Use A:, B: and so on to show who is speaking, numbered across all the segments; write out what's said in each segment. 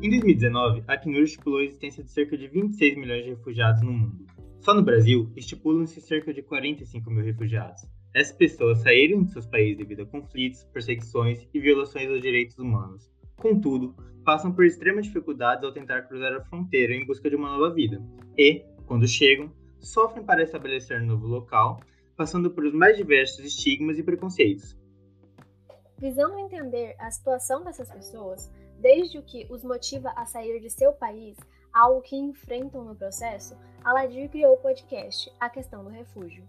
A: Em 2019, a Acnur estipulou a existência de cerca de 26 milhões de refugiados no mundo. Só no Brasil, estipulam-se cerca de 45 mil refugiados. Essas pessoas saíram de seus países devido a conflitos, perseguições e violações aos direitos humanos. Contudo, passam por extremas dificuldades ao tentar cruzar a fronteira em busca de uma nova vida. E, quando chegam, sofrem para estabelecer um novo local, passando por os mais diversos estigmas e preconceitos.
B: Visando entender a situação dessas pessoas, desde o que os motiva a sair de seu país ao que enfrentam no processo, Aladir criou o podcast A Questão do Refúgio.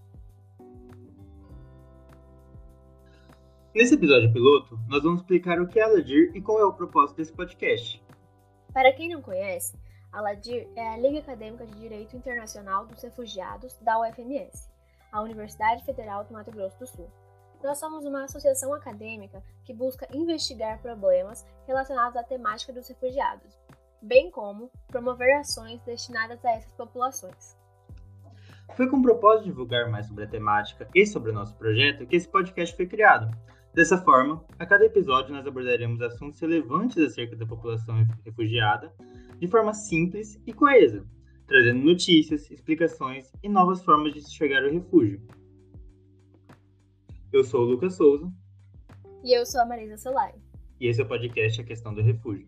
A: Nesse episódio piloto, nós vamos explicar o que é Aladir e qual é o propósito desse podcast.
B: Para quem não conhece, Aladir é a Liga Acadêmica de Direito Internacional dos Refugiados da UFMS, a Universidade Federal do Mato Grosso do Sul. Nós somos uma associação acadêmica que busca investigar problemas relacionados à temática dos refugiados, bem como promover ações destinadas a essas populações.
A: Foi com o propósito de divulgar mais sobre a temática e sobre o nosso projeto que esse podcast foi criado. Dessa forma, a cada episódio nós abordaremos assuntos relevantes acerca da população refugiada de forma simples e coesa, trazendo notícias, explicações e novas formas de chegar ao refúgio. Eu sou o Lucas Souza.
B: E eu sou a Marisa Solari.
A: E esse é o podcast A Questão do Refúgio.